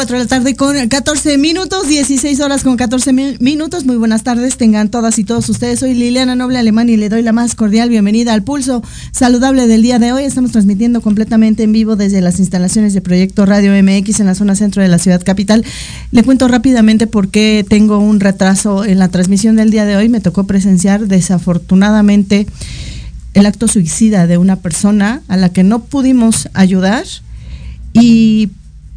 4 de la tarde con 14 minutos, 16 horas con 14 minutos. Muy buenas tardes, tengan todas y todos ustedes. Soy Liliana Noble Alemán y le doy la más cordial bienvenida al pulso saludable del día de hoy. Estamos transmitiendo completamente en vivo desde las instalaciones de Proyecto Radio MX en la zona centro de la ciudad capital. Le cuento rápidamente por qué tengo un retraso en la transmisión del día de hoy. Me tocó presenciar desafortunadamente el acto suicida de una persona a la que no pudimos ayudar Y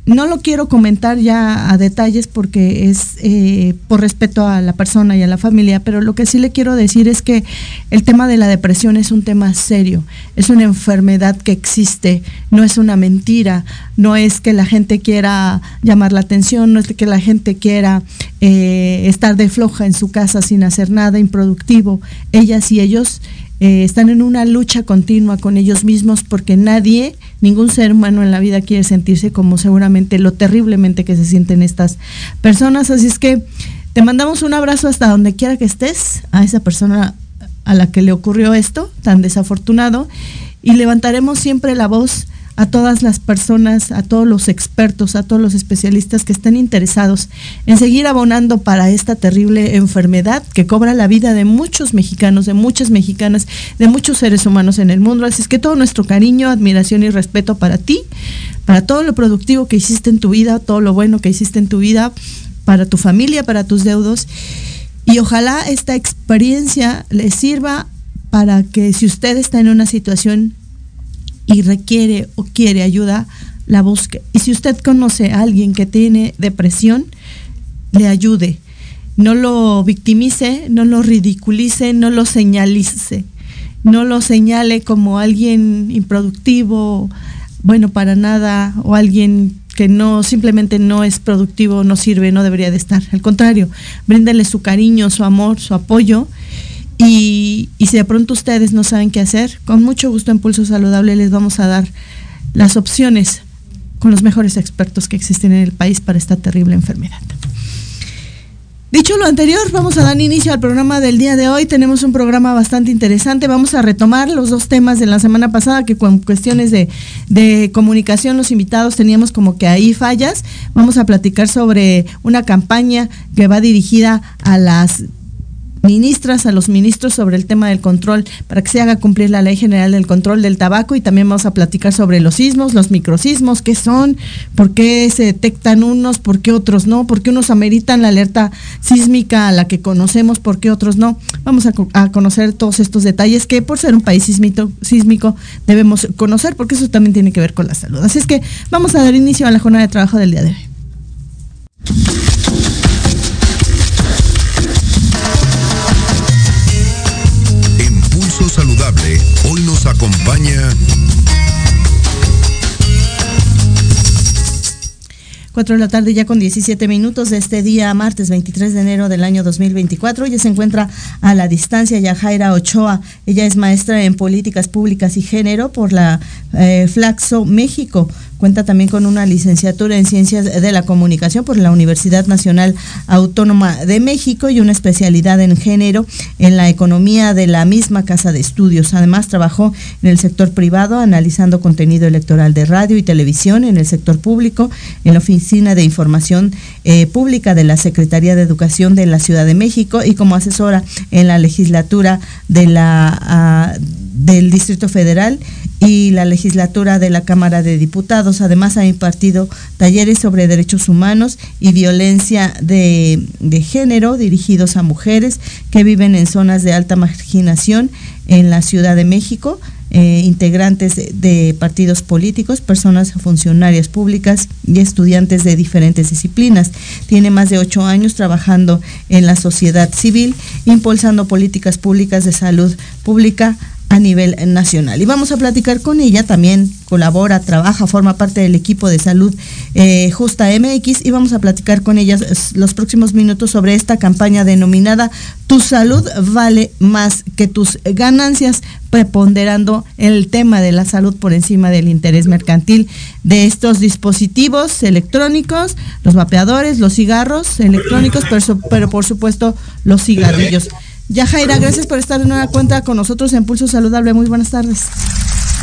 no lo quiero comentar ya a detalles porque es eh, por respeto a la persona y a la familia, pero lo que sí le quiero decir es que el tema de la depresión es un tema serio, es una enfermedad que existe, no es una mentira, no es que la gente quiera llamar la atención, no es que la gente quiera eh, estar de floja en su casa sin hacer nada improductivo. Ellas y ellos eh, están en una lucha continua con ellos mismos porque nadie, ningún ser humano en la vida quiere sentirse como seguramente lo terriblemente que se sienten estas personas. Así es que te mandamos un abrazo hasta donde quiera que estés, a esa persona a la que le ocurrió esto, tan desafortunado, y levantaremos siempre la voz a todas las personas, a todos los expertos, a todos los especialistas que estén interesados en seguir abonando para esta terrible enfermedad que cobra la vida de muchos mexicanos, de muchas mexicanas, de muchos seres humanos en el mundo. Así es que todo nuestro cariño, admiración y respeto para ti, para todo lo productivo que hiciste en tu vida, todo lo bueno que hiciste en tu vida, para tu familia, para tus deudos. Y ojalá esta experiencia les sirva para que si usted está en una situación y requiere o quiere ayuda, la busque. Y si usted conoce a alguien que tiene depresión, le ayude. No lo victimice, no lo ridiculice, no lo señalice. No lo señale como alguien improductivo, bueno, para nada, o alguien que no simplemente no es productivo, no sirve, no debería de estar. Al contrario, bríndale su cariño, su amor, su apoyo y, si de pronto ustedes no saben qué hacer, con mucho gusto en Pulso Saludable les vamos a dar las opciones con los mejores expertos que existen en el país para esta terrible enfermedad. Dicho lo anterior, vamos a dar inicio al programa del día de hoy. Tenemos un programa bastante interesante. Vamos a retomar los dos temas de la semana pasada, que con cuestiones de, de, comunicación los invitados teníamos como que ahí fallas. Vamos a platicar sobre una campaña que va dirigida a las ministras, a los ministros sobre el tema del control para que se haga cumplir la Ley General del Control del Tabaco y también vamos a platicar sobre los sismos, los microsismos, qué son, por qué se detectan unos, por qué otros no, por qué unos ameritan la alerta sísmica a la que conocemos, por qué otros no. Vamos a, conocer todos estos detalles que por ser un país sísmico debemos conocer porque eso también tiene que ver con la salud. Así es que vamos a dar inicio a la jornada de trabajo del día de hoy. Hoy nos acompaña... 4 de la tarde ya con 17 minutos de este día, martes 23 de enero del año 2024. Ella se encuentra a la distancia, Yajaira Ochoa. Ella es maestra en políticas públicas y género por la eh, Flaxo México. Cuenta también con una licenciatura en Ciencias de la Comunicación por la Universidad Nacional Autónoma de México y una especialidad en género en la economía de la misma Casa de Estudios. Además, trabajó en el sector privado analizando contenido electoral de radio y televisión, en el sector público, en la Oficina de Información eh, Pública de la Secretaría de Educación de la Ciudad de México y como asesora en la legislatura de la, ah, del Distrito Federal y la legislatura de la Cámara de Diputados. Además, ha impartido talleres sobre derechos humanos y violencia de, género dirigidos a mujeres que viven en zonas de alta marginación en la Ciudad de México. Eh, integrantes de, partidos políticos, personas funcionarias públicas y estudiantes de diferentes disciplinas. Tiene más de ocho años trabajando en la sociedad civil, impulsando políticas públicas de salud pública a nivel nacional. Y vamos a platicar con ella, también colabora, trabaja, forma parte del equipo de salud eh, Justa MX y vamos a platicar con ella los próximos minutos sobre esta campaña denominada Tu salud vale más que tus ganancias, preponderando el tema de la salud por encima del interés mercantil de estos dispositivos electrónicos, los vapeadores, los cigarros electrónicos, pero, pero por supuesto los cigarrillos. Ya Jaira, gracias por estar en una cuenta con nosotros en Pulso Saludable. Muy buenas tardes.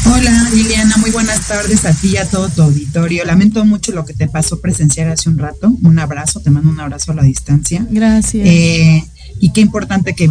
Hola Liliana, muy buenas tardes a ti y a todo tu auditorio. Lamento mucho lo que te pasó presenciar hace un rato. Un abrazo, te mando un abrazo a la distancia. Gracias. Eh, y qué importante que,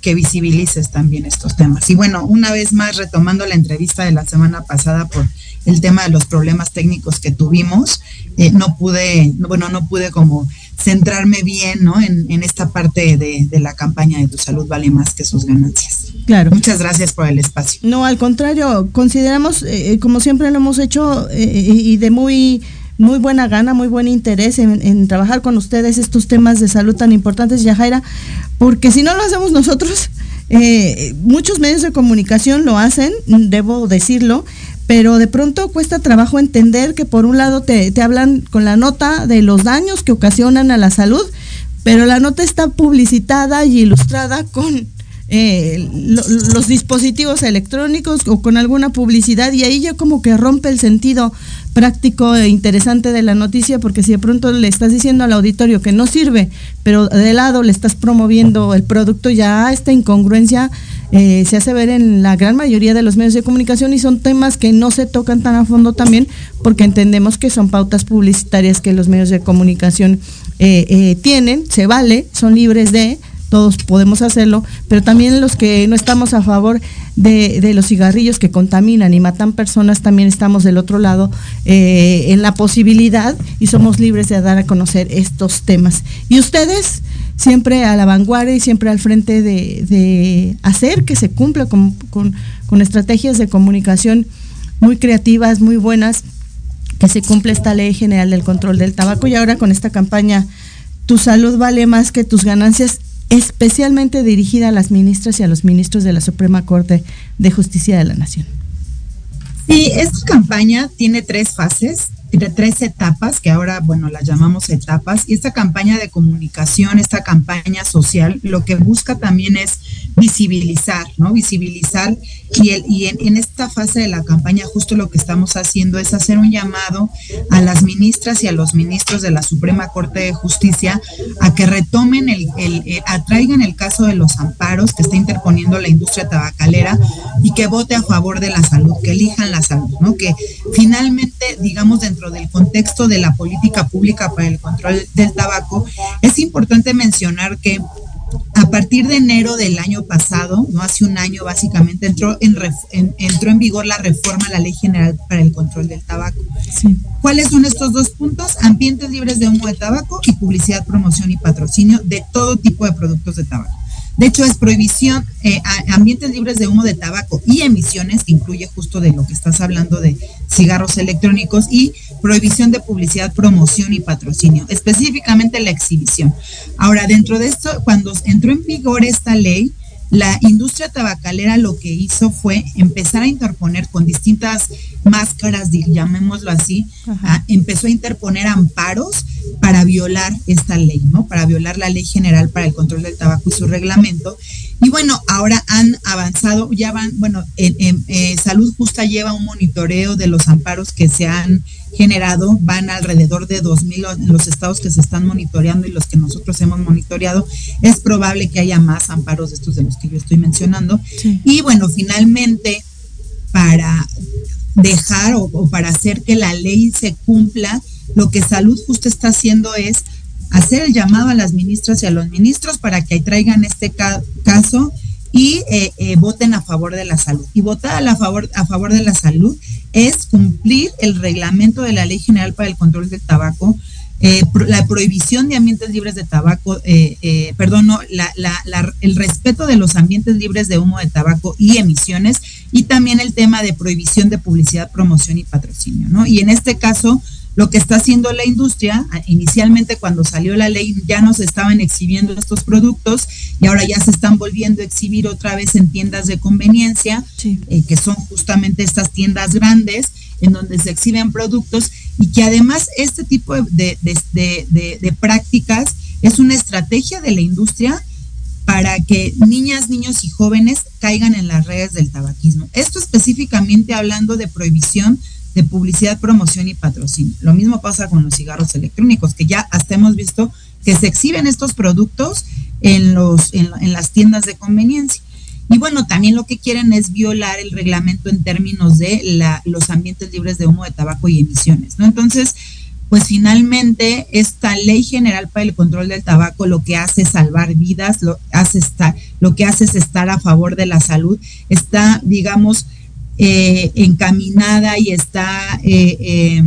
que visibilices también estos temas. Y bueno, una vez más, retomando la entrevista de la semana pasada por el tema de los problemas técnicos que tuvimos, eh, no pude, bueno, no pude como centrarme bien, ¿no? En, esta parte de, la campaña de tu salud vale más que sus ganancias. Claro. Muchas gracias por el espacio. No, al contrario, consideramos, eh, como siempre lo hemos hecho, eh, y de muy muy buena gana, muy buen interés en, trabajar con ustedes estos temas de salud tan importantes, Yajaira, porque si no lo hacemos nosotros, eh, muchos medios de comunicación lo hacen, debo decirlo, pero de pronto cuesta trabajo entender que por un lado te, te hablan con la nota de los daños que ocasionan a la salud, pero la nota está publicitada y ilustrada con eh, los dispositivos electrónicos o con alguna publicidad y ahí ya como que rompe el sentido práctico e interesante de la noticia porque si de pronto le estás diciendo al auditorio que no sirve, pero de lado le estás promoviendo el producto, ya esta incongruencia eh, se hace ver en la gran mayoría de los medios de comunicación y son temas que no se tocan tan a fondo también porque entendemos que son pautas publicitarias que los medios de comunicación eh, tienen, se vale, son libres de todos podemos hacerlo, pero también los que no estamos a favor de, los cigarrillos que contaminan y matan personas, también estamos del otro lado eh, en la posibilidad y somos libres de dar a conocer estos temas. Y ustedes siempre a la vanguardia y siempre al frente de, hacer que se cumpla con, con estrategias de comunicación muy creativas, muy buenas, que se cumpla esta ley general del control del tabaco y ahora con esta campaña tu salud vale más que tus ganancias especialmente dirigida a las ministras y a los ministros de la Suprema Corte de Justicia de la Nación. Sí, esta campaña tiene tres fases de tres etapas, que ahora, bueno, las llamamos etapas, y esta campaña de comunicación, esta campaña social, lo que busca también es visibilizar, ¿no? Visibilizar, y, el, y en, esta fase de la campaña justo lo que estamos haciendo es hacer un llamado a las ministras y a los ministros de la Suprema Corte de Justicia a que retomen, el, el eh, atraigan el caso de los amparos que está interponiendo la industria tabacalera y que vote a favor de la salud, que elijan la salud, ¿no? Que finalmente, digamos, dentro del contexto de la política pública para el control del tabaco, es importante mencionar que a partir de enero del año pasado, no hace un año básicamente, entró en, entró en vigor la reforma a la Ley General para el Control del Tabaco. ¿Cuáles son estos dos puntos? Ambientes libres de humo de tabaco y publicidad, promoción y patrocinio de todo tipo de productos de tabaco. De hecho, es prohibición, eh, ambientes libres de humo de tabaco y emisiones, que incluye justo de lo que estás hablando de cigarros electrónicos, y prohibición de publicidad, promoción y patrocinio, específicamente la exhibición. Ahora, dentro de esto, cuando entró en vigor esta ley, la industria tabacalera lo que hizo fue empezar a interponer con distintas máscaras, llamémoslo así, empezó a interponer amparos para violar esta ley, ¿no? Para violar la ley general para el control del tabaco y su reglamento. Y bueno, ahora han avanzado, ya van, bueno, en, eh, Salud Justa lleva un monitoreo de los amparos que se han generado, van alrededor de 2.000 los estados que se están monitoreando y los que nosotros hemos monitoreado. Es probable que haya más amparos de estos de los que yo estoy mencionando. Y bueno, finalmente, para dejar o, para hacer que la ley se cumpla, lo que Salud Justa está haciendo es hacer el llamado a las ministras y a los ministros para que traigan este caso y eh, eh, voten a favor de la salud. Y votar a, favor, a favor de la salud es cumplir el reglamento de la Ley General para el Control del Tabaco, eh, la prohibición de ambientes libres de tabaco, perdón, no, el respeto de los ambientes libres de humo de tabaco y emisiones, y también el tema de prohibición de publicidad, promoción y patrocinio, ¿no? Y en este caso, lo que está haciendo la industria, inicialmente cuando salió la ley ya no se estaban exhibiendo estos productos y ahora ya se están volviendo a exhibir otra vez en tiendas de conveniencia, eh, que son justamente estas tiendas grandes en donde se exhiben productos y que además este tipo de, de prácticas es una estrategia de la industria para que niñas, niños y jóvenes caigan en las redes del tabaquismo. Esto específicamente hablando de prohibición de publicidad, promoción y patrocinio. Lo mismo pasa con los cigarros electrónicos, que ya hasta hemos visto que se exhiben estos productos en, los, en, las tiendas de conveniencia. Y bueno, también lo que quieren es violar el reglamento en términos de la, los ambientes libres de humo de tabaco y emisiones, ¿no? Entonces, pues finalmente esta ley general para el control del tabaco lo que hace es salvar vidas, lo, hace lo que hace es estar a favor de la salud, está, digamos, eh, encaminada y está eh, eh,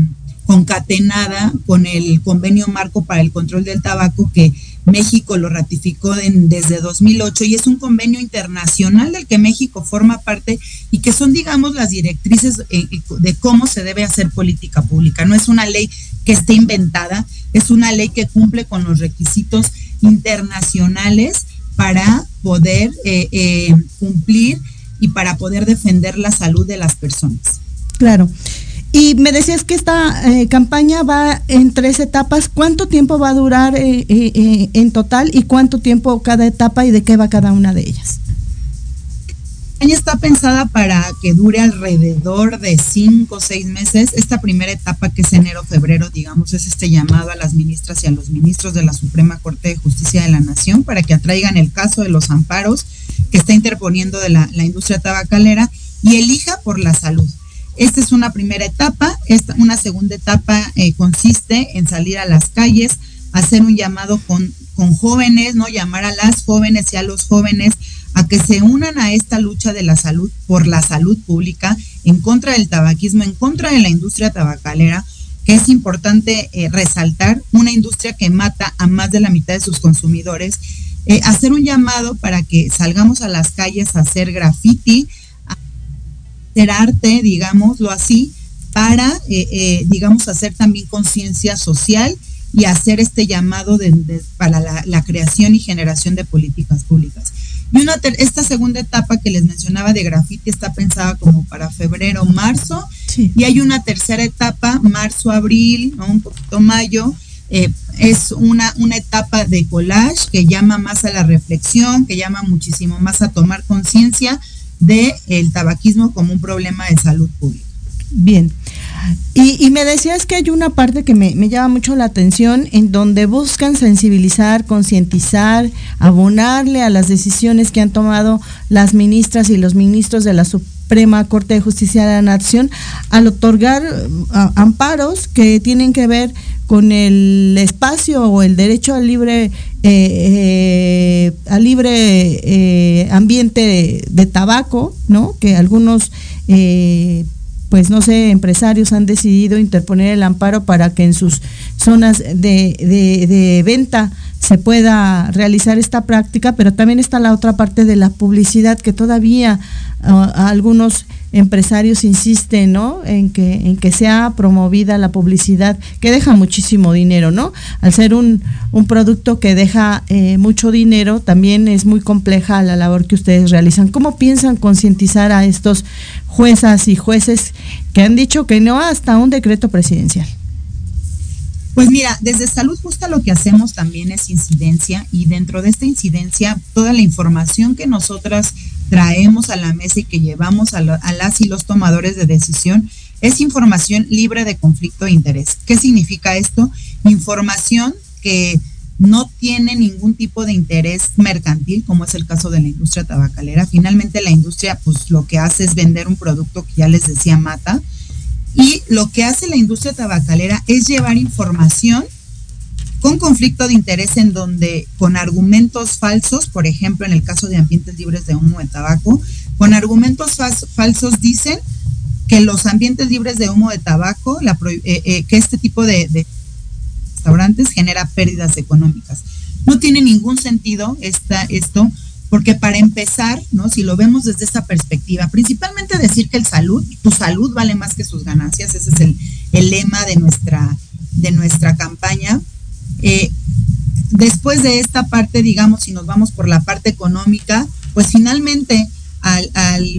concatenada con el convenio marco para el control del tabaco que México lo ratificó desde 2008 y es un convenio internacional del que México forma parte y que son, digamos, las directrices de cómo se debe hacer política pública. No es una ley que esté inventada, es una ley que cumple con los requisitos internacionales para poder eh, cumplir y para poder defender la salud de las personas. Claro. Y me decías que esta eh, campaña va en tres etapas. ¿Cuánto tiempo va a durar eh, eh, en total y cuánto tiempo cada etapa y de qué va cada una de ellas? Campaña está pensada para que dure alrededor de cinco o seis meses. Esta primera etapa, que es enero-febrero, digamos, es este llamado a las ministras y a los ministros de la Suprema Corte de Justicia de la Nación para que atraigan el caso de los amparos que está interponiendo de la, la industria tabacalera y elija por la salud. Esta es una primera etapa. Esta, una segunda etapa eh, consiste en salir a las calles, hacer un llamado con, con jóvenes, ¿no? Llamar a las jóvenes y a los jóvenes a que se unan a esta lucha de la salud por la salud pública en contra del tabaquismo, en contra de la industria tabacalera, que es importante eh, resaltar, una industria que mata a más de la mitad de sus consumidores, eh, hacer un llamado para que salgamos a las calles a hacer graffiti, hacer arte, digámoslo así, para, eh, digamos, hacer también conciencia social y hacer este llamado para la, creación y generación de políticas públicas. Y una esta segunda etapa que les mencionaba de grafiti está pensada como para febrero, marzo, y hay una tercera etapa, marzo, abril, un poquito mayo, eh, es una, una etapa de collage que llama más a la reflexión, que llama muchísimo más a tomar conciencia del el tabaquismo como un problema de salud pública. Bien. Y, me decías que hay una parte que me, llama mucho la atención en donde buscan sensibilizar, concientizar, abonarle a las decisiones que han tomado las ministras y los ministros de la Suprema Corte de Justicia de la Nación al otorgar amparos que tienen que ver con el espacio o el derecho al libre eh, eh, al libre eh, ambiente de, tabaco, ¿no? Que algunos pues no sé, empresarios han decidido interponer el amparo para que en sus zonas de, de, venta se pueda realizar esta práctica, pero también está la otra parte de la publicidad que todavía ah, algunos empresarios insisten, ¿no? En que, en que sea promovida la publicidad, que deja muchísimo dinero, ¿no? Al ser un, un producto que deja eh, mucho dinero, también es muy compleja la labor que ustedes realizan. ¿Cómo piensan concientizar a estos juezas y jueces que han dicho que no hasta un decreto presidencial? Pues mira, desde Salud Justa lo que hacemos también es incidencia y dentro de esta incidencia toda la información que nosotras traemos a la mesa y que llevamos a, las y los tomadores de decisión es información libre de conflicto de interés. ¿Qué significa esto? Información que no tiene ningún tipo de interés mercantil, como es el caso de la industria tabacalera. Finalmente la industria pues lo que hace es vender un producto que ya les decía mata. Y lo que hace la industria tabacalera es llevar información con conflicto de interés en donde con argumentos falsos, por ejemplo en el caso de ambientes libres de humo de tabaco, con argumentos falsos dicen que los ambientes libres de humo de tabaco, eh, eh, que este tipo de, restaurantes genera pérdidas económicas. No tiene ningún sentido esta, esto, porque para empezar, ¿no? Si lo vemos desde esa perspectiva, principalmente decir que el salud, tu salud vale más que sus ganancias, ese es el, lema de nuestra, de nuestra campaña. Eh, después de esta parte, digamos, si nos vamos por la parte económica, pues finalmente al,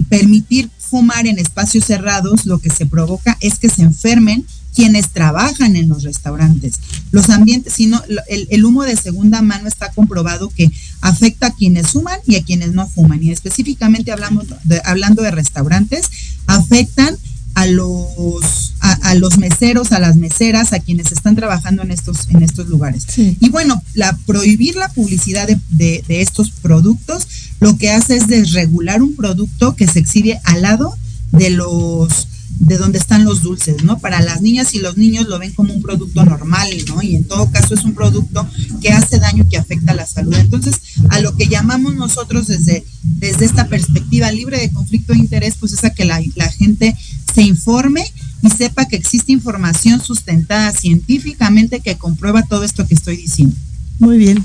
permitir fumar en espacios cerrados, lo que se provoca es que se enfermen quienes trabajan en los restaurantes. Los ambientes, sino el, el, humo de segunda mano está comprobado que afecta a quienes fuman y a quienes no fuman. Y específicamente hablamos hablando de restaurantes, afectan a los, a, los meseros, a las meseras, a quienes están trabajando en estos, en estos lugares. Y bueno, la, prohibir la publicidad de, estos productos lo que hace es desregular un producto que se exhibe al lado de los de donde están los dulces, ¿no? Para las niñas y los niños lo ven como un producto normal, ¿no? Y en todo caso es un producto que hace daño y que afecta a la salud. Entonces, a lo que llamamos nosotros desde, desde esta perspectiva libre de conflicto de interés, pues es a que la, la gente se informe y sepa que existe información sustentada científicamente que comprueba todo esto que estoy diciendo. Muy bien.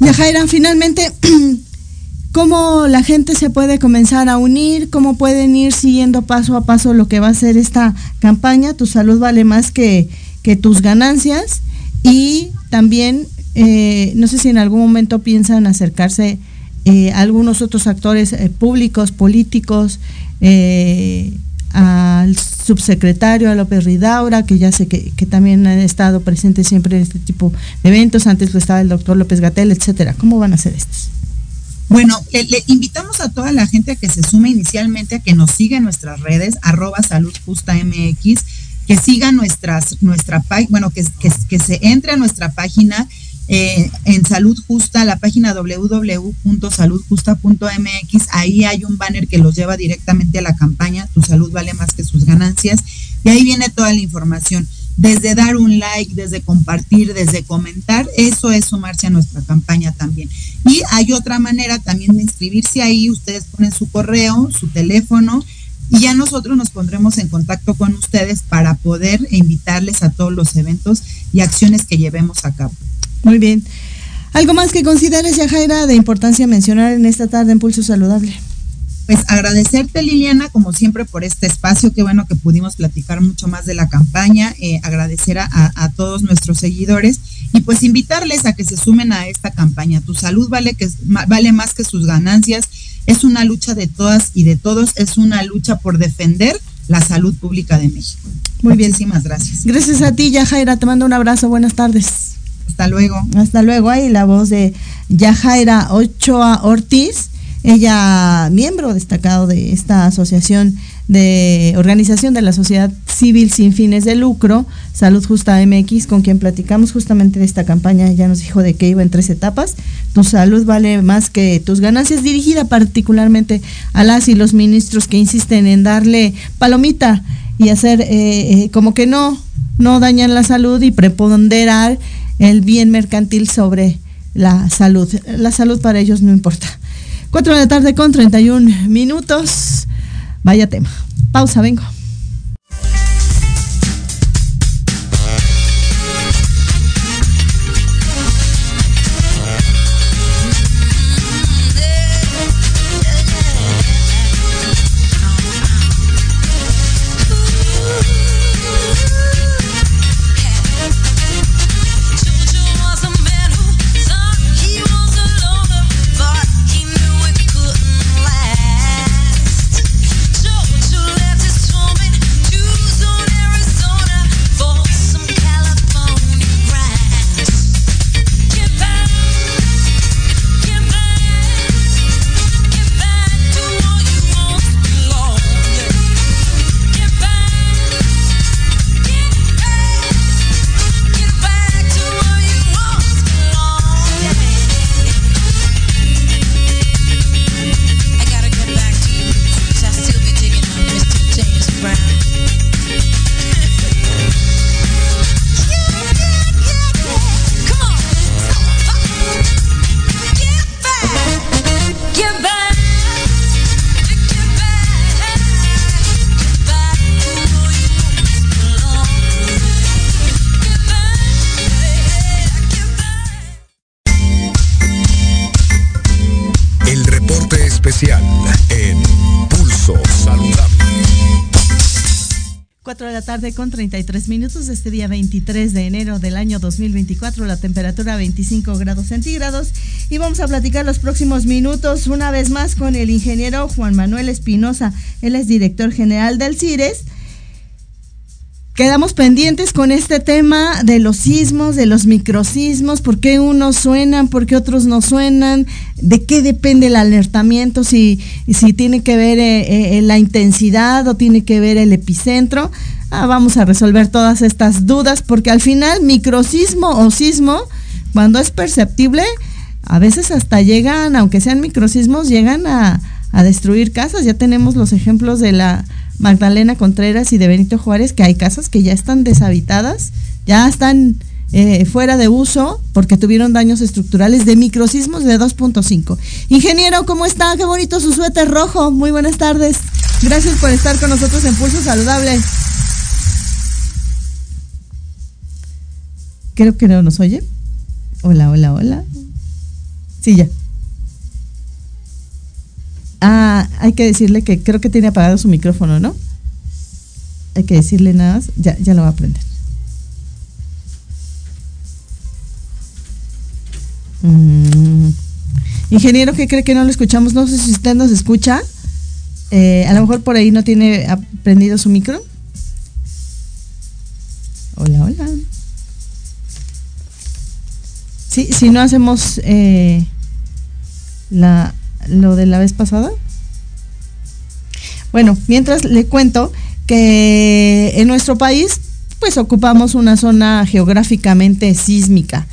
Yajaira, finalmente, ¿cómo la gente se puede comenzar a unir? ¿Cómo pueden ir siguiendo paso a paso lo que va a ser esta campaña? Tu salud vale más que, tus ganancias. Y también, eh, no sé si en algún momento piensan acercarse eh, algunos otros actores eh, públicos, políticos, al subsecretario, a López Ridaura, que ya sé que, también han estado presentes siempre en este tipo de eventos, antes lo estaba el doctor López Gatel, etcétera. ¿Cómo van a ser estos? Bueno, le, invitamos a toda la gente a que se sume inicialmente, a que nos siga en nuestras redes, arroba salud justa MX, que siga nuestras, nuestra bueno, que, que, que se entre a nuestra página eh, en Salud Justa, la página www.saludjusta.mx, ahí hay un banner que los lleva directamente a la campaña, Tu salud vale más que sus ganancias, y ahí viene toda la información, desde dar un like, desde compartir, desde comentar, eso es sumarse a nuestra campaña también. Y hay otra manera también de inscribirse ahí, ustedes ponen su correo, su teléfono, y ya nosotros nos pondremos en contacto con ustedes para poder invitarles a todos los eventos y acciones que llevemos a cabo. Muy bien. ¿Algo más que consideres, Yajaira, de importancia mencionar en esta tarde en Pulso Saludable? Pues agradecerte, Liliana, como siempre, por este espacio. Qué bueno que pudimos platicar mucho más de la campaña. Eh, agradecer a, todos nuestros seguidores y pues invitarles a que se sumen a esta campaña. Tu salud vale, que, vale más que sus ganancias. Es una lucha de todas y de todos. Es una lucha por defender la salud pública de México. Muy bien. Muchísimas gracias. Gracias a ti, Yajaira. Te mando un abrazo. Buenas tardes. Hasta luego. Hasta luego. Ahí la voz de Yajaira Ochoa Ortiz, ella miembro destacado de esta asociación de organización de la sociedad civil sin fines de lucro, Salud Justa MX, con quien platicamos justamente de esta campaña, ya nos dijo de que iba en tres etapas. Tu salud vale más que tus ganancias, dirigida particularmente a las y los ministros que insisten en darle palomita y hacer eh, eh, como que no, no dañan la salud y preponderar el bien mercantil sobre la salud. La salud para ellos no importa. Cuatro de la tarde con 31 minutos. Vaya tema. Pausa, vengo. Tarde con 33 minutos de este día 23 de enero del año 2024, la temperatura 25 grados centígrados y vamos a platicar los próximos minutos una vez más con el ingeniero Juan Manuel Espinosa, él es director general del CIRES. Quedamos pendientes con este tema de los sismos, de los microsismos, por qué unos suenan, por qué otros no suenan, de qué depende el alertamiento, si, si tiene que ver eh, eh, la intensidad o tiene que ver el epicentro. Ah, vamos a resolver todas estas dudas porque al final microsismo o sismo, cuando es perceptible, a veces hasta llegan, aunque sean microsismos, llegan a, destruir casas. Ya tenemos los ejemplos de la Magdalena Contreras y de Benito Juárez, que hay casas que ya están deshabitadas, ya están eh, fuera de uso porque tuvieron daños estructurales de microsismos de 2.5. Ingeniero, ¿cómo está? Qué bonito su suéter rojo. Muy buenas tardes. Gracias por estar con nosotros en Pulso Saludable. Creo que no nos oye. Hola, hola, hola. Sí, ya. Ah, hay que decirle que creo que tiene apagado su micrófono, ¿no? Hay que decirle nada. Ya, ya lo va a aprender. Mm. Ingeniero, ¿qué cree que no lo escuchamos? No sé si usted nos escucha. Eh, a lo mejor por ahí no tiene aprendido su micro. Hola, hola. Sí, si no hacemos eh, la, lo de la vez pasada. Bueno, mientras le cuento que en nuestro país pues ocupamos una zona geográficamente sísmica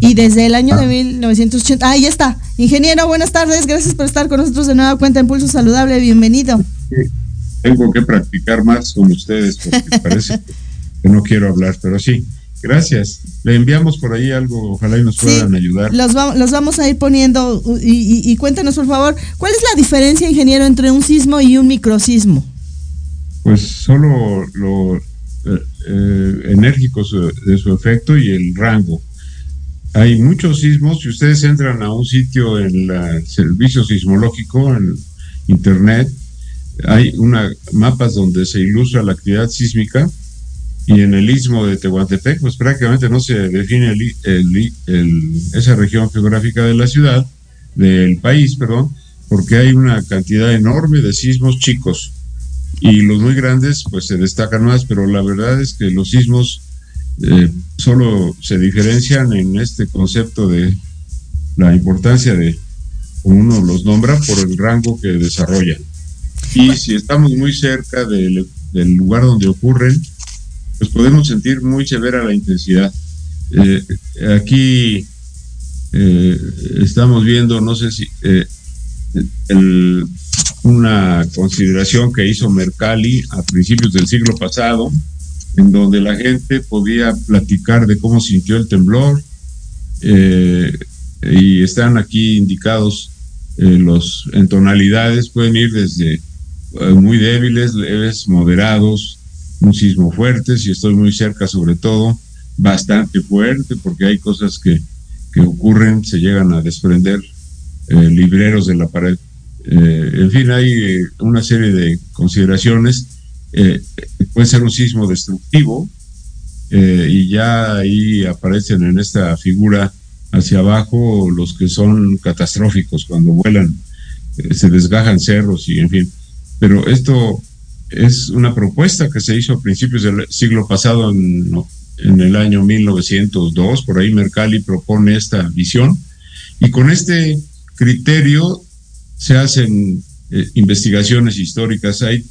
y desde el año de 1980, ah. ahí está, ingeniero, buenas tardes, gracias por estar con nosotros de nueva cuenta en Pulso Saludable, bienvenido. Tengo que practicar más con ustedes porque parece que no quiero hablar, pero sí, Gracias. Le enviamos por ahí algo, ojalá y nos puedan ayudar. Los, los vamos a ir poniendo y, cuéntanos, por favor, ¿cuál es la diferencia, ingeniero, entre un sismo y un microsismo? Pues solo lo eh, eh, enérgico de su efecto y el rango. Hay muchos sismos, si ustedes entran a un sitio en el servicio sismológico, en internet, hay una mapas donde se ilustra la actividad sísmica y en el istmo de Tehuantepec, pues prácticamente no se define esa región geográfica de la ciudad, del país, perdón, porque hay una cantidad enorme de sismos chicos y los muy grandes pues se destacan más, pero la verdad es que los sismos eh, solo se diferencian en este concepto de la importancia de, uno los nombra, por el rango que desarrollan. Y si estamos muy cerca del lugar donde ocurren, pues podemos sentir muy severa la intensidad. Eh, aquí eh, estamos viendo, no sé si, eh, una consideración que hizo Mercalli a principios del siglo pasado, en donde la gente podía platicar de cómo sintió el temblor, y están aquí indicados los en tonalidades, pueden ir desde muy débiles, leves, moderados, un sismo fuerte, si estoy muy cerca sobre todo, bastante fuerte, porque hay cosas que, que ocurren, se llegan a desprender eh, libreros de la pared. Eh, en fin, hay eh, una serie de consideraciones. puede ser un sismo destructivo y ya ahí aparecen en esta figura hacia abajo los que son catastróficos cuando vuelan, se desgajan cerros y en fin. Pero esto es una propuesta que se hizo a principios del siglo pasado, en, el año 1902, por ahí Mercalli propone esta visión, y con este criterio se hacen eh, investigaciones históricas. Hay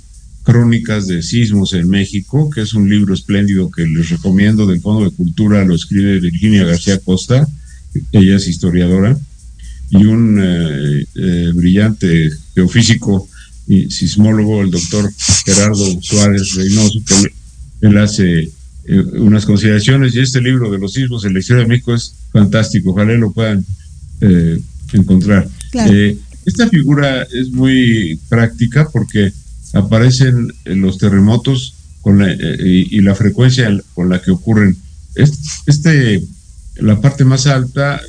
crónicas de sismos en México, que es un libro espléndido que les recomiendo del Fondo de Cultura, lo escribe Virginia García Costa, ella es historiadora, y un eh, eh, brillante geofísico y sismólogo, el doctor Gerardo Suárez Reynoso, que él hace eh, unas consideraciones y este libro de los sismos en la historia de México es fantástico, ojalá lo puedan eh, encontrar. Eh, esta figura es muy práctica porque aparecen los terremotos con la, y, la frecuencia con la que ocurren. Este, la parte más alta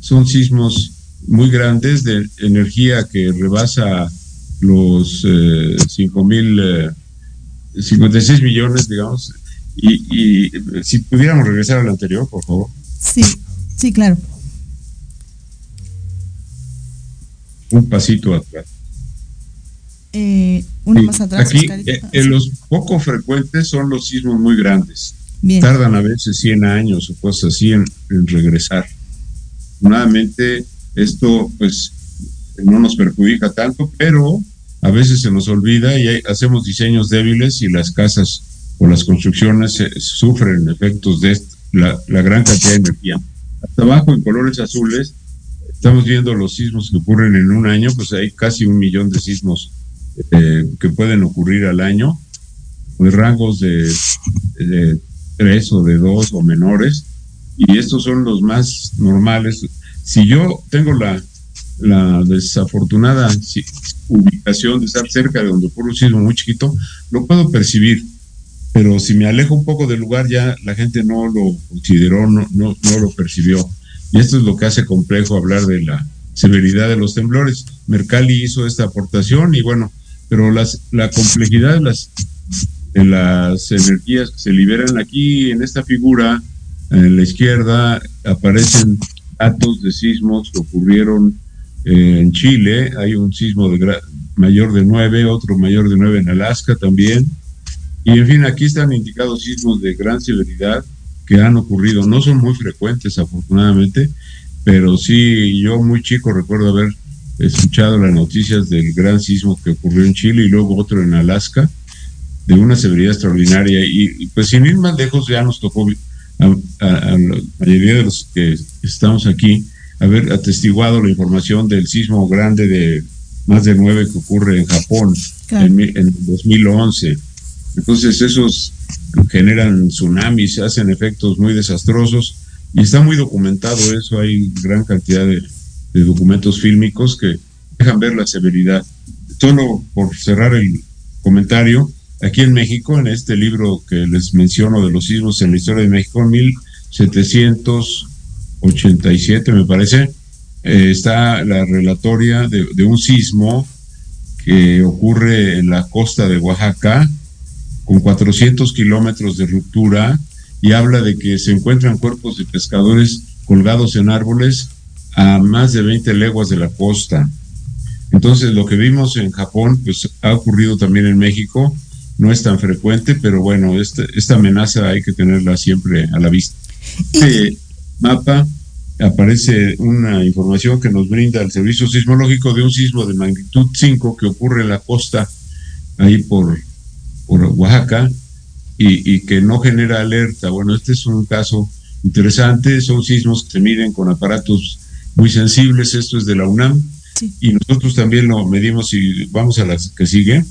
son sismos muy grandes de energía que rebasa los eh, 5 mil, eh, 56 millones, digamos. Y, si pudiéramos regresar al anterior, por favor. Sí, sí, claro. Un pasito atrás. Eh, uno más atrás. Aquí, eh, los poco frecuentes son los sismos muy grandes. Tardan a veces 100 años o cosas así en, en regresar. Nuevamente, esto, pues, no nos perjudica tanto, pero a veces se nos olvida y hacemos diseños débiles y las casas o las construcciones sufren efectos de la, gran cantidad de energía. Hasta abajo en colores azules estamos viendo los sismos que ocurren en un año, pues hay casi un millón de sismos eh, que pueden ocurrir al año, de rangos de, de tres o de dos o menores, y estos son los más normales. Si yo tengo la la desafortunada ubicación de estar cerca de donde ocurre un sismo muy chiquito, lo puedo percibir. pero si me alejo un poco del lugar ya la gente no lo consideró, no, no, no lo percibió. Y esto es lo que hace complejo hablar de la severidad de los temblores. Mercalli hizo esta aportación y bueno, pero las, la complejidad de las, de las energías que se liberan aquí en esta figura, en la izquierda, aparecen datos de sismos que ocurrieron en Chile. Hay un sismo de mayor de 9, otro mayor de 9 en Alaska también. Y en fin, aquí están indicados sismos de gran severidad que han ocurrido. No son muy frecuentes, afortunadamente, pero sí, yo muy chico recuerdo haber escuchado las noticias del gran sismo que ocurrió en Chile y luego otro en Alaska, de una severidad extraordinaria. Y, pues sin ir más lejos, ya nos tocó a, la mayoría de los que estamos aquí haber atestiguado la información del sismo grande de más de nueve que ocurre en Japón en, en 2011 entonces esos generan tsunamis, hacen efectos muy desastrosos y está muy documentado eso, hay gran cantidad de, documentos fílmicos que dejan ver la severidad. Solo por cerrar el comentario, aquí en México, en este libro que les menciono de los sismos en la historia de México, en 1787 me parece, eh, está la relatoria de un sismo que ocurre en la costa de Oaxaca, con 400 kilómetros de ruptura y habla de que se encuentran cuerpos de pescadores colgados en árboles a más de 20 leguas de la costa. Entonces, lo que vimos en Japón, pues ha ocurrido también en México, no es tan frecuente, pero bueno, esta, esta amenaza hay que tenerla siempre a la vista. Este mapa aparece una información que nos brinda el Servicio Sismológico de un sismo de magnitud 5 que ocurre en la costa, ahí por por Oaxaca y, que no genera alerta. Bueno, este es un caso interesante, son sismos que se miden con aparatos muy sensibles, esto es de la UNAM, y nosotros también lo medimos y vamos a la que sigue.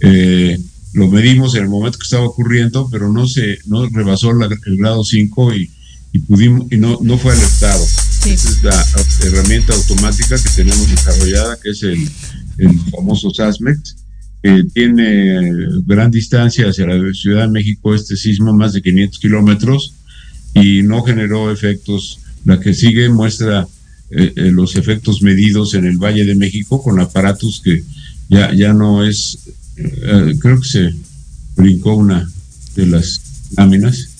Eh, lo medimos en el momento que estaba ocurriendo, pero no se no rebasó el grado 5 y, y, pudimos y no, no fue alertado. Esa es la herramienta automática que tenemos desarrollada, que es el, el famoso SASMEX, tiene gran distancia hacia la Ciudad de México este sismo, más de 500 kilómetros, y no generó efectos. La que sigue muestra eh, eh, los efectos medidos en el Valle de México con aparatos que ya, ya no es, eh, creo que se brincó una de las láminas.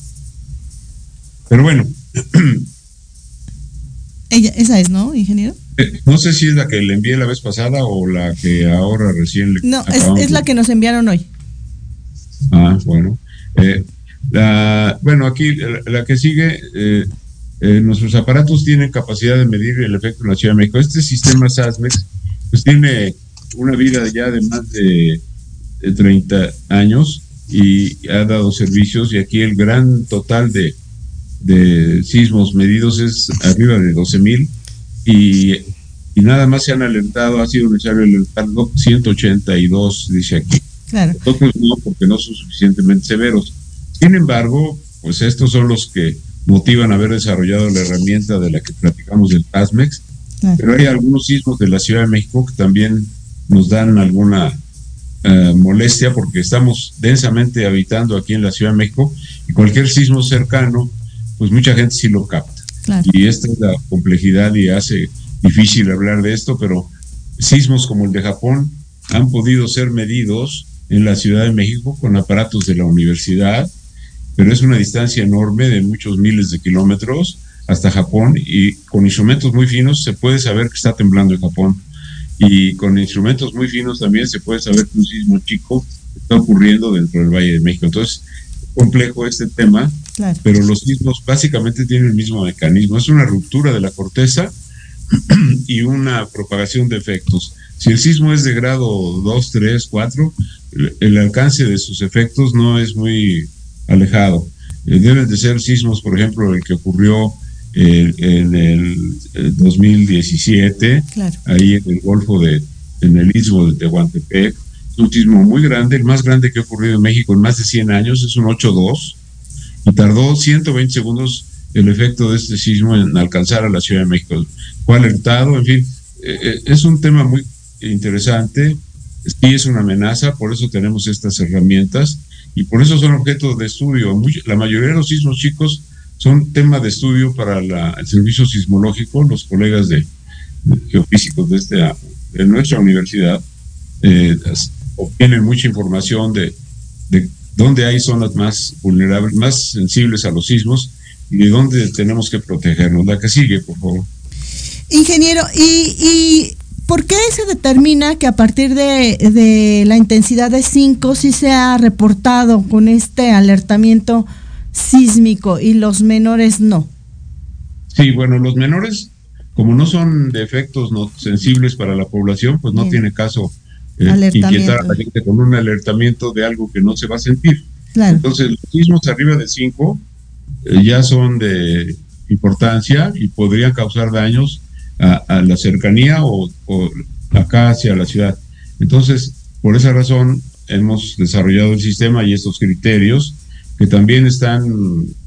Pero bueno. Ella, esa es, ¿no, ingeniero? no sé si es la que le envié la vez pasada o la que ahora recién le. No, es, la que nos enviaron hoy. Ah, bueno. Eh, bueno, aquí la, que sigue, eh, eh, nuestros aparatos tienen capacidad de medir el efecto en la Ciudad de México. Este sistema SASMEX, pues tiene una vida ya de más de, 30 años y ha dado servicios y aquí el gran total de, de sismos medidos es arriba de 12 mil y, y nada más se han alentado, ha sido necesario alentar 182, dice aquí. Claro. Nosotros no, porque no son suficientemente severos. Sin embargo, pues estos son los que motivan haber desarrollado la herramienta de la que platicamos del TASMEX, pero hay algunos sismos de la Ciudad de México que también nos dan alguna eh, molestia porque estamos densamente habitando aquí en la Ciudad de México y cualquier sismo cercano, pues mucha gente sí lo capta. Y esta es la complejidad y hace difícil hablar de esto, pero sismos como el de Japón han podido ser medidos en la Ciudad de México con aparatos de la universidad, pero es una distancia enorme de muchos miles de kilómetros hasta Japón y con instrumentos muy finos se puede saber que está temblando en Japón y con instrumentos muy finos también se puede saber que un sismo chico está ocurriendo dentro del Valle de México. Entonces, complejo este tema, pero los sismos básicamente tienen el mismo mecanismo. Es una ruptura de la corteza y una propagación de efectos. Si el sismo es de grado 2, 3, 4, el, alcance de sus efectos no es muy alejado. Eh, deben de ser sismos, por ejemplo, el que ocurrió eh, en el, 2017, ahí en el Golfo de, en el istmo de Tehuantepec, un sismo muy grande, el más grande que ha ocurrido en México en más de 100 años, es un 8.2, y tardó 120 segundos el efecto de este sismo en alcanzar a la Ciudad de México. Fue alertado, en fin, eh, eh, es un tema muy interesante, sí es una amenaza, por eso tenemos estas herramientas, y por eso son objeto de estudio. la mayoría de los sismos chicos son tema de estudio para el servicio sismológico, los colegas de, geofísicos de, este, de nuestra universidad eh, obtienen mucha información de, de dónde hay zonas más vulnerables, más sensibles a los sismos y de dónde tenemos que protegernos. La que sigue, por favor. Ingeniero, ¿y, por qué se determina que a partir de, la intensidad de 5 sí se ha reportado con este alertamiento sísmico y los menores no? Sí, bueno, los menores, como no son de efectos no sensibles para la población, pues no tiene caso eh, inquietar a la gente con un alertamiento de algo que no se va a sentir. Entonces, los sismos arriba de 5 eh, ya son de importancia y podrían causar daños a, la cercanía o, acá hacia la ciudad. Entonces, por esa razón hemos desarrollado el sistema y estos criterios que también están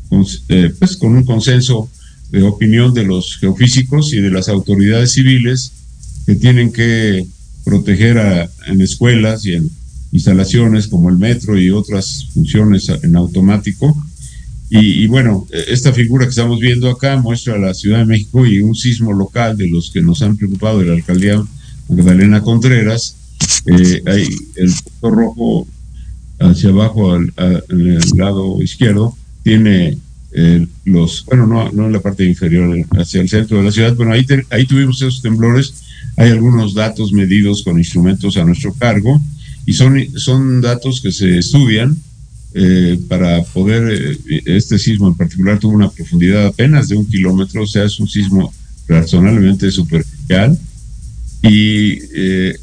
con, eh, pues, con un consenso de opinión de los geofísicos y de las autoridades civiles que tienen que proteger a, en escuelas y en instalaciones como el metro y otras funciones en automático y, bueno, esta figura que estamos viendo acá muestra la Ciudad de México y un sismo local de los que nos han preocupado de la alcaldía Magdalena Contreras. Eh, el punto rojo hacia abajo al, lado izquierdo tiene eh, los, bueno, no, no en la parte inferior, hacia el centro de la ciudad. Bueno, ahí, ahí tuvimos esos temblores. Hay algunos datos medidos con instrumentos a nuestro cargo y son, son datos que se estudian eh, para poder, eh, este sismo en particular tuvo una profundidad apenas de un kilómetro, o sea, es un sismo razonablemente superficial. Y eh,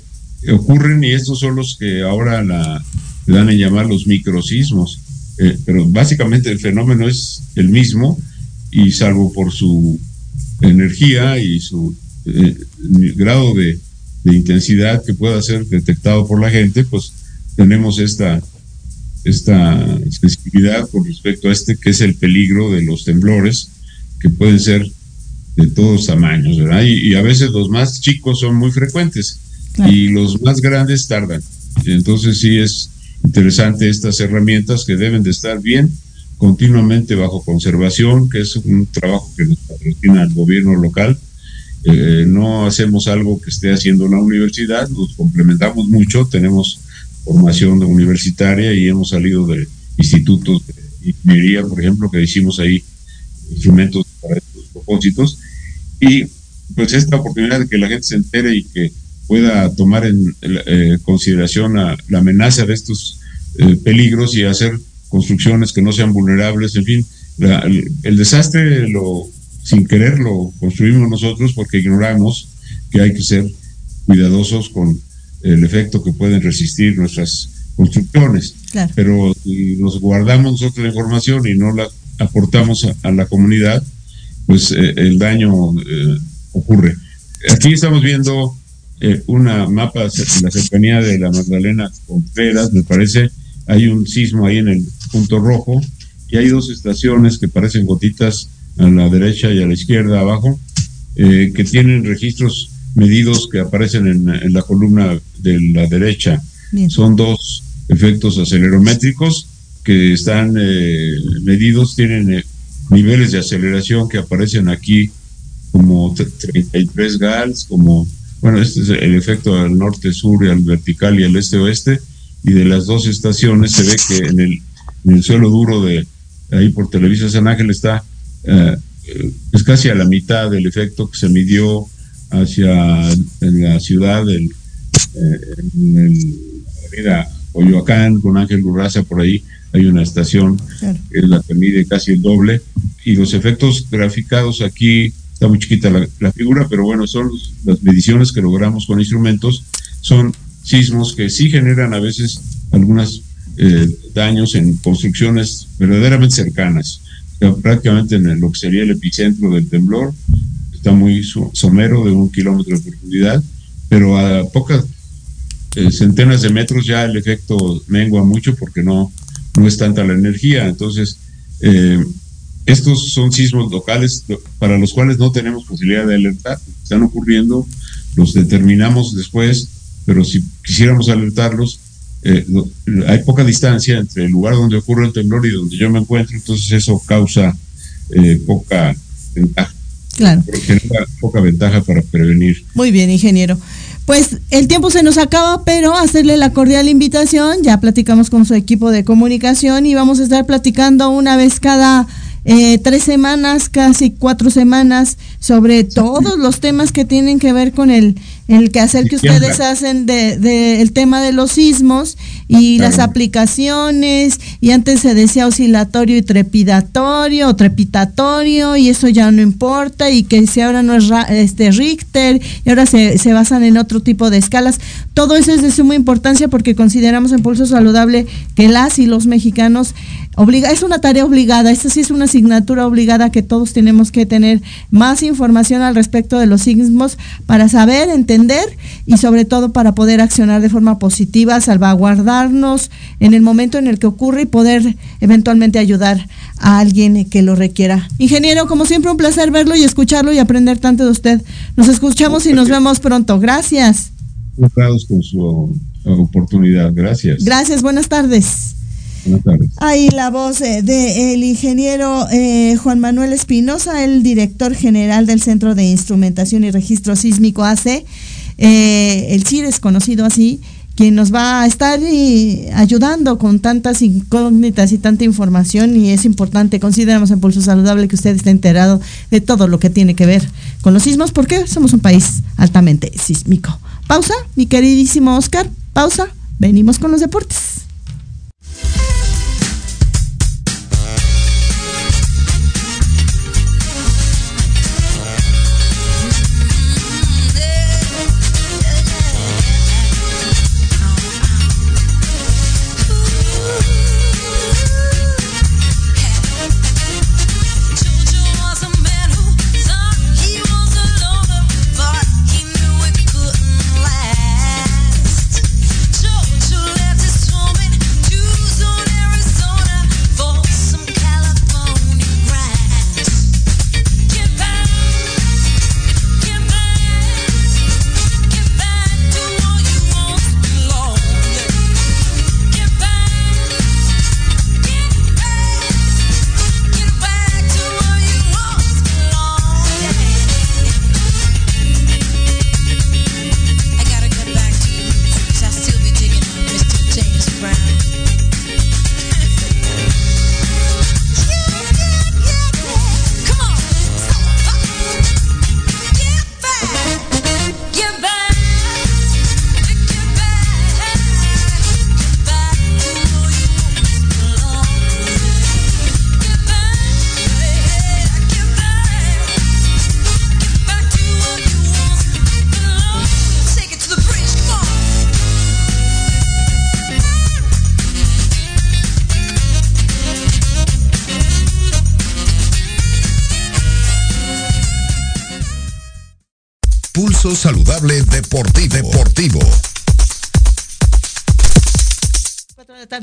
ocurren y estos son los que ahora la, dan a llamar los microsismos, pero básicamente el fenómeno es el mismo y salvo por su energía y su grado de, de intensidad que pueda ser detectado por la gente, pues tenemos esta esta sensibilidad con respecto a este que es el peligro de los temblores, que pueden ser de todos tamaños, ¿verdad? Y, a veces los más chicos son muy frecuentes y los más grandes tardan. Entonces sí es interesante estas herramientas que deben de estar bien continuamente bajo conservación, que es un trabajo que nos patrocina el gobierno local. Eh, no hacemos algo que esté haciendo la universidad, nos complementamos mucho, tenemos formación universitaria y hemos salido de institutos de ingeniería, por ejemplo, que hicimos ahí instrumentos para estos propósitos. Y pues esta oportunidad de que la gente se entere y que pueda tomar en eh, consideración la amenaza de estos eh, peligros y hacer construcciones que no sean vulnerables, en fin, el, desastre lo sin querer lo construimos nosotros porque ignoramos que hay que ser cuidadosos con el efecto que pueden resistir nuestras construcciones. Pero si nos guardamos nosotros la información y no la aportamos a, la comunidad, pues eh, el daño eh, ocurre. Aquí estamos viendo eh, una mapa en la cercanía de la Magdalena Contreras, me parece, hay un sismo ahí en el punto rojo y hay dos estaciones que parecen gotitas a la derecha y a la izquierda abajo, que tienen registros medidos que aparecen en, la columna de la derecha. Son dos efectos acelerométricos que están eh, medidos, tienen eh, niveles de aceleración que aparecen aquí como 33 GALs, como, bueno, este es el efecto al norte-sur y al vertical y al este-oeste, y de las dos estaciones se ve que en el, en el suelo duro de ahí por Televisa San Ángel está, eh, es casi a la mitad del efecto que se midió hacia la ciudad, del, eh, en el avenida Coyoacán, con Ángel Gurraza por ahí, hay una estación que es la que mide casi el doble, y los efectos graficados aquí, está muy chiquita la, figura, pero bueno, son las mediciones que logramos con instrumentos, son sismos que sí generan a veces algunos eh, daños en construcciones verdaderamente cercanas, prácticamente en lo que sería el epicentro del temblor, está muy somero de un kilómetro de profundidad, pero a pocas eh, centenas de metros ya el efecto mengua mucho porque no, no es tanta la energía. Entonces, eh, estos son sismos locales para los cuales no tenemos posibilidad de alertar. Están ocurriendo, los determinamos después, pero si quisiéramos alertarlos, eh, hay poca distancia entre el lugar donde ocurre el temblor y donde yo me encuentro, entonces eso causa eh, poca ventaja. Claro. poca ventaja para prevenir. Muy bien, ingeniero. Pues el tiempo se nos acaba, pero hacerle la cordial invitación. Ya platicamos con su equipo de comunicación y vamos a estar platicando una vez cada eh, tres semanas, casi cuatro semanas, sobre todos los temas que tienen que ver con el, el quehacer que ustedes hacen del de, el tema de los sismos y las aplicaciones, y antes se decía oscilatorio y trepidatorio o trepitatorio, y eso ya no importa, y que si ahora no es este Richter, y ahora se, se basan en otro tipo de escalas. Todo eso es de suma importancia porque consideramos en Pulso Saludable que las y los mexicanos obliga, es una tarea obligada, esta sí es una asignatura obligada que todos tenemos que tener más información al respecto de los sismos para saber, entender y sobre todo para poder accionar de forma positiva, salvaguardarnos en el momento en el que ocurre y poder eventualmente ayudar a alguien que lo requiera. Ingeniero, como siempre un placer verlo y escucharlo y aprender tanto de usted. Nos escuchamos y nos vemos pronto. Gracias. con su oportunidad. Gracias. Gracias, buenas tardes. Ahí la voz del de, el ingeniero eh, Juan Manuel Espinosa, el director general del Centro de Instrumentación y Registro Sísmico AC. Eh, el CIR es conocido así, quien nos va a estar eh, ayudando con tantas incógnitas y tanta información y es importante, consideramos en Pulso Saludable que usted esté enterado de todo lo que tiene que ver con los sismos porque somos un país altamente sísmico. Pausa, mi queridísimo Oscar, pausa, venimos con los deportes.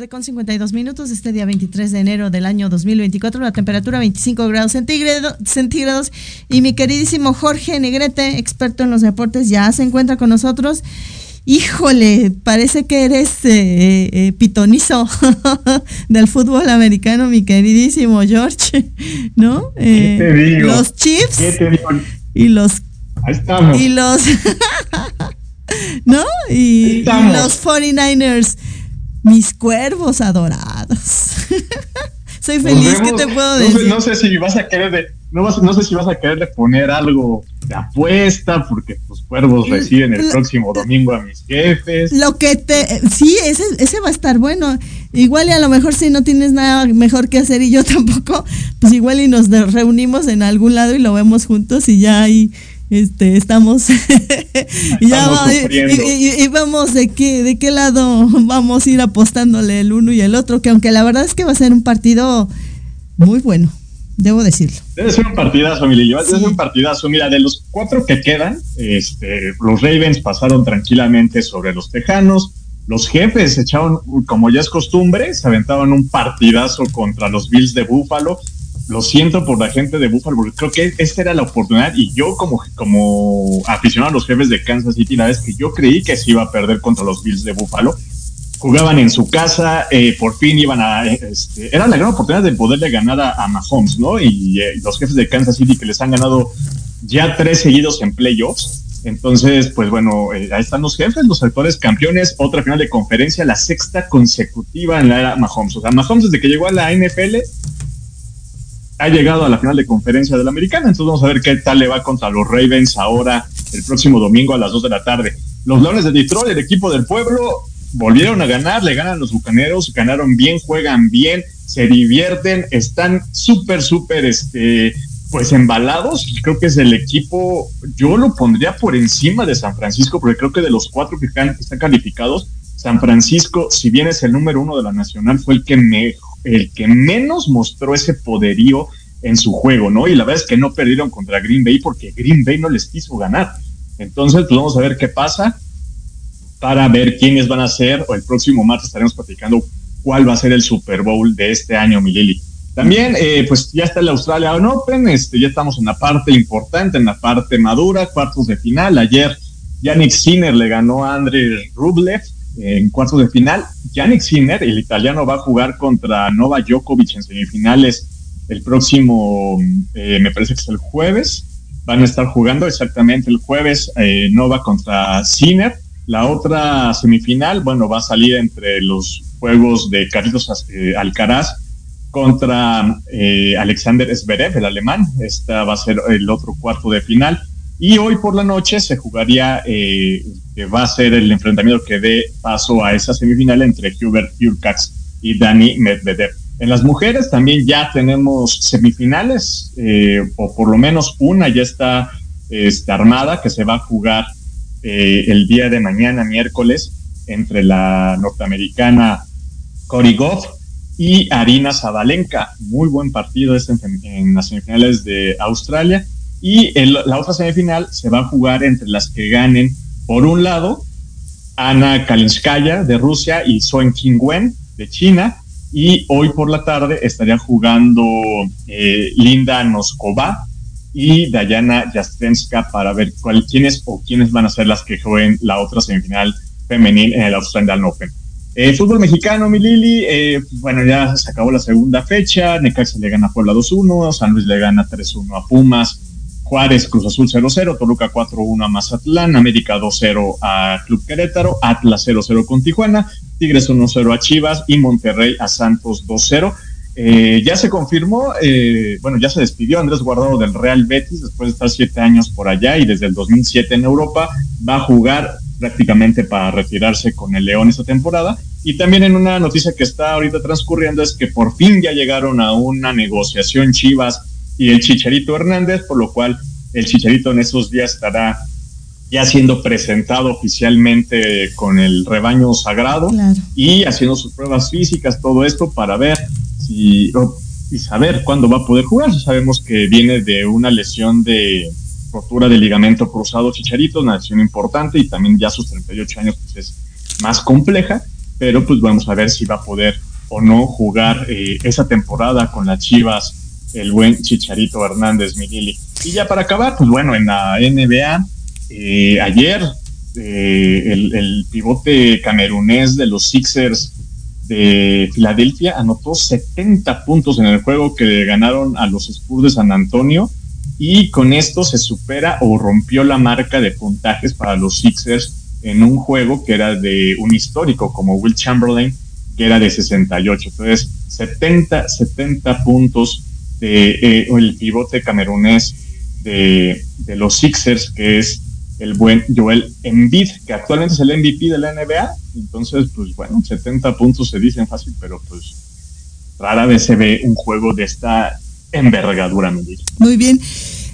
Tarde con 52 minutos, este día 23 de enero del año 2024, la temperatura 25 grados centígrados y mi queridísimo Jorge Negrete, experto en los deportes, ya se encuentra con nosotros. Híjole, parece que eres eh, eh, pitonizo del fútbol americano, mi queridísimo George, ¿no? Eh, los Chiefs y los Ahí estamos. Y los. ¿No? Y, los 49ers. Mis cuervos adorados. Soy feliz, ¿qué te puedo decir? No sé, si vas a querer de, no, no, sé si vas a querer poner algo de apuesta, porque tus cuervos reciben el próximo domingo a mis jefes. Lo que te, sí, ese, ese va a estar bueno. Igual y a lo mejor si no tienes nada mejor que hacer y yo tampoco, pues igual y nos reunimos en algún lado y lo vemos juntos y ya ahí este, estamos, y, vamos de qué, de qué lado vamos a ir apostándole el uno y el otro, que aunque la verdad es que va a ser un partido muy bueno, debo decirlo. Debe ser un partidazo, Emilio, debe ser un partidazo. Mira, de los cuatro que quedan, este, los Ravens pasaron tranquilamente sobre los Tejanos, los jefes echaron, como ya es costumbre, se aventaban un partidazo contra los Bills de Buffalo lo siento por la gente de Buffalo, porque creo que esta era la oportunidad y yo como, como aficionado a los jefes de Kansas City, la vez que yo creí que se iba a perder contra los Bills de Buffalo, jugaban en su casa, eh, por fin iban a, este, era la gran oportunidad de poderle ganar a, Mahomes, ¿no? Y eh, los jefes de Kansas City que les han ganado ya tres seguidos en playoffs. Entonces, pues bueno, eh, ahí están los jefes, los actuales campeones, otra final de conferencia, la sexta consecutiva en la era Mahomes. O sea, Mahomes desde que llegó a la NFL ha llegado a la final de conferencia de la americana. Entonces vamos a ver qué tal le va contra los Ravens ahora el próximo domingo a las 2 de la tarde. Los Leones de Detroit, el equipo del pueblo, volvieron a ganar, le ganan los Bucaneros, ganaron bien, juegan bien, se divierten, están súper, súper, este, pues embalados. Creo que es el equipo, yo lo pondría por encima de San Francisco, porque creo que de los cuatro que están, calificados, San Francisco, si bien es el número uno de la nacional, fue el que mejor el que menos mostró ese poderío en su juego, ¿no? Y la verdad es que no perdieron contra Green Bay porque Green Bay no les quiso ganar. Entonces, pues vamos a ver qué pasa para ver quiénes van a ser, o el próximo martes estaremos platicando cuál va a ser el Super Bowl de este año, mi Lili. También, eh, pues ya está el Australia Open, este, ya estamos en la parte importante, en la parte madura, cuartos de final. Ayer Yannick Sinner le ganó a André Rublev en cuartos de final. Yannick Sinner, el italiano, va a jugar contra Nova Djokovic en semifinales el próximo, eh, me parece que es el jueves. Van a estar jugando exactamente el jueves eh, Nova contra Sinner. La otra semifinal, bueno, va a salir entre los juegos de Carlitos eh, Alcaraz contra Alexander Zverev, el alemán. Esta va a ser el otro cuarto de final. Y hoy por la noche se jugaría, eh, que va a ser el enfrentamiento que dé paso a esa semifinal entre Hubert Hurkacz y Dani Medvedev. En las mujeres también ya tenemos semifinales, eh, o por lo menos una ya está este, armada, que se va a jugar eh, el día de mañana, miércoles, entre la norteamericana Cory Goff y Arina Zabalenka. Muy buen partido este en, en las semifinales de Australia. Y la otra semifinal se va a jugar entre las que ganen, por un lado, Ana Kalinskaya de Rusia y Soen Qingwen de China. Y hoy por la tarde estarían jugando eh, Linda Noskova y Dayana Jastremska para ver cuál, quiénes o quiénes van a ser las que jueguen la otra semifinal femenil en el Australian Open. El fútbol mexicano, mi Lili, eh, bueno, ya se acabó la segunda fecha, Necaxa le gana a Puebla 2-1, San Luis le gana 3-1 a Pumas, Juárez, Cruz Azul 0-0, Toluca 4-1 a Mazatlán, América 2-0 a Club Querétaro, Atlas 0-0 con Tijuana, Tigres 1-0 a Chivas y Monterrey a Santos 2-0. Eh, ya se confirmó, eh, bueno, ya se despidió Andrés Guardado del Real Betis después de estar siete años por allá y desde el 2007 en Europa va a jugar prácticamente para retirarse con el León esta temporada. Y también en una noticia que está ahorita transcurriendo es que por fin ya llegaron a una negociación Chivas y el Chicharito Hernández, por lo cual el Chicharito en esos días estará ya siendo presentado oficialmente con el rebaño sagrado y haciendo sus pruebas físicas, todo esto para ver si y saber cuándo va a poder jugar. Sabemos que viene de una lesión de rotura de ligamento cruzado Chicharito, una lesión importante y también ya sus 38 años pues es más compleja, pero pues vamos a ver si va a poder o no jugar eh, esa temporada con las Chivas el buen Chicharito Hernández Migueli. Y ya para acabar, pues bueno, en la NBA, eh, ayer eh, el, pivote camerunés de los Sixers de Filadelfia anotó 70 puntos en el juego que ganaron a los Spurs de San Antonio y con esto se supera o rompió la marca de puntajes para los Sixers en un juego que era de un histórico como Will Chamberlain, que era de 68. Entonces, 70, 70 puntos eh, el pivote camerunés de, los Sixers, que es el buen Joel Embiid, que actualmente es el MVP de la NBA. Entonces, pues bueno, 70 puntos se dicen fácil, pero pues rara vez se ve un juego de esta envergadura. Muy bien.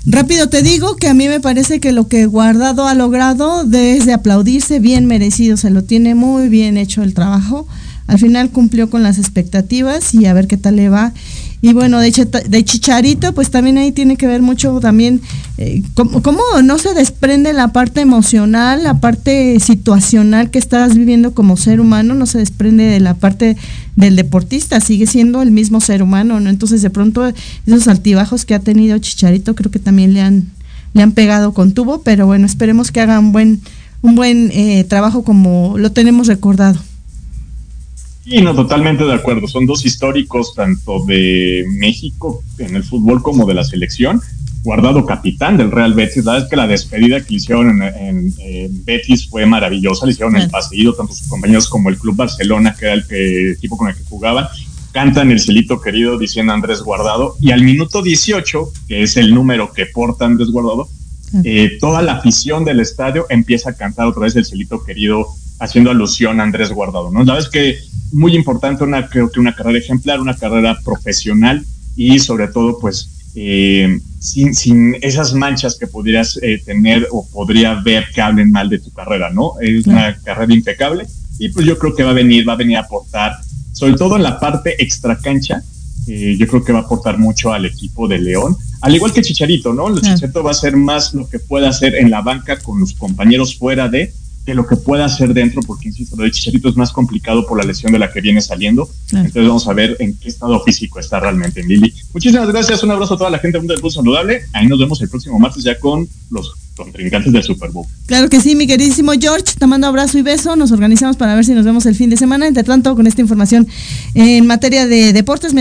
Rápido te digo que a mí me parece que lo que Guardado ha logrado desde aplaudirse bien merecido, se lo tiene muy bien hecho el trabajo. Al final cumplió con las expectativas y a ver qué tal le va. Y bueno, de, de Chicharito, pues también ahí tiene que ver mucho también eh, cómo, no se desprende la parte emocional, la parte situacional que estás viviendo como ser humano, no se desprende de la parte del deportista, sigue siendo el mismo ser humano, ¿no? Entonces de pronto esos altibajos que ha tenido Chicharito creo que también le han, le han pegado con tubo, pero bueno, esperemos que haga un buen, un buen eh, trabajo como lo tenemos recordado. Sí, no, totalmente de acuerdo. Son dos históricos, tanto de México en el fútbol como de la selección. Guardado capitán del Real Betis. La verdad es que la despedida que le hicieron en, Betis fue maravillosa. Le hicieron el pasillo, tanto sus compañeros como el Club Barcelona, que era el, equipo con el que jugaban. Cantan el celito querido diciendo Andrés Guardado. Y al minuto 18, que es el número que porta Andrés Guardado, eh, toda la afición del estadio empieza a cantar otra vez el celito querido, haciendo alusión a Andrés Guardado. ¿no? La verdad es que muy importante, una, creo que una carrera ejemplar, una carrera profesional y sobre todo, pues, eh, sin, sin, esas manchas que pudieras eh, tener o podría ver que hablen mal de tu carrera, ¿no? Es una carrera impecable y pues yo creo que va a venir, va a venir a aportar, sobre todo en la parte extra cancha, eh, yo creo que va a aportar mucho al equipo de León, al igual que Chicharito, ¿no? El Chicharito va a ser más lo que pueda hacer en la banca con los compañeros fuera de, de lo que pueda hacer dentro, porque insisto, lo de Chicharito es más complicado por la lesión de la que viene saliendo. Entonces vamos a ver en qué estado físico está realmente Lili. Muchísimas gracias, un abrazo a toda la gente del mundo del fútbol saludable. Ahí nos vemos el próximo martes ya con los contrincantes del Super Bowl. Claro que sí, mi queridísimo George, te mando abrazo y beso. Nos organizamos para ver si nos vemos el fin de semana. Entre tanto, con esta información en materia de deportes, me